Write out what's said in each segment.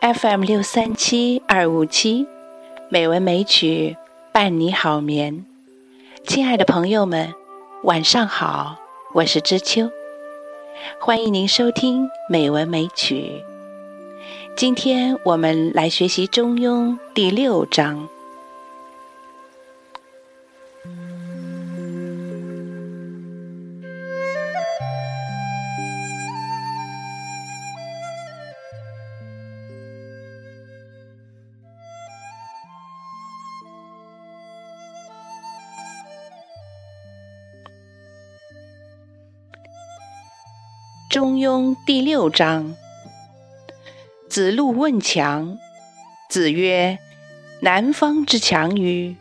FM 六三七二五七，美文美曲伴你好眠。亲爱的朋友们，晚上好，我是知秋，欢迎您收听美文美曲。今天我们来学习《中庸》第六章。《中庸》第六章，子路问强。子曰：“南方之强于？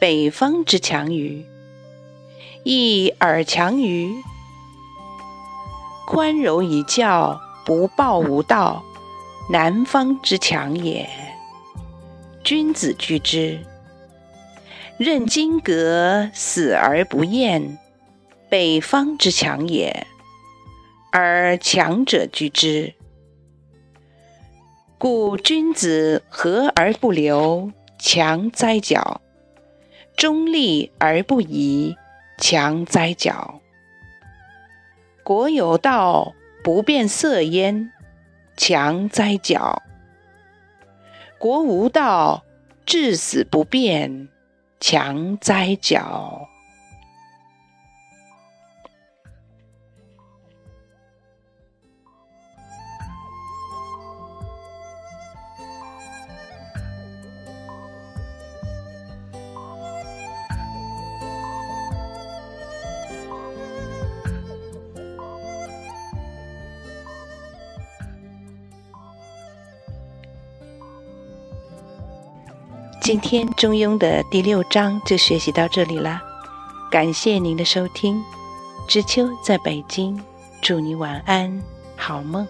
北方之强于？义而强于？宽柔以教，不暴无道，南方之强也。君子居之。任金革，死而不厌，北方之强也。”而强者居之，故君子和而不流，强哉矫；中立而不移，强哉矫。国有道，不变色焉，强哉矫；国无道，至死不变，强哉矫。今天《中庸》的第六章就学习到这里了，感谢您的收听。知秋在北京，祝你晚安，好梦。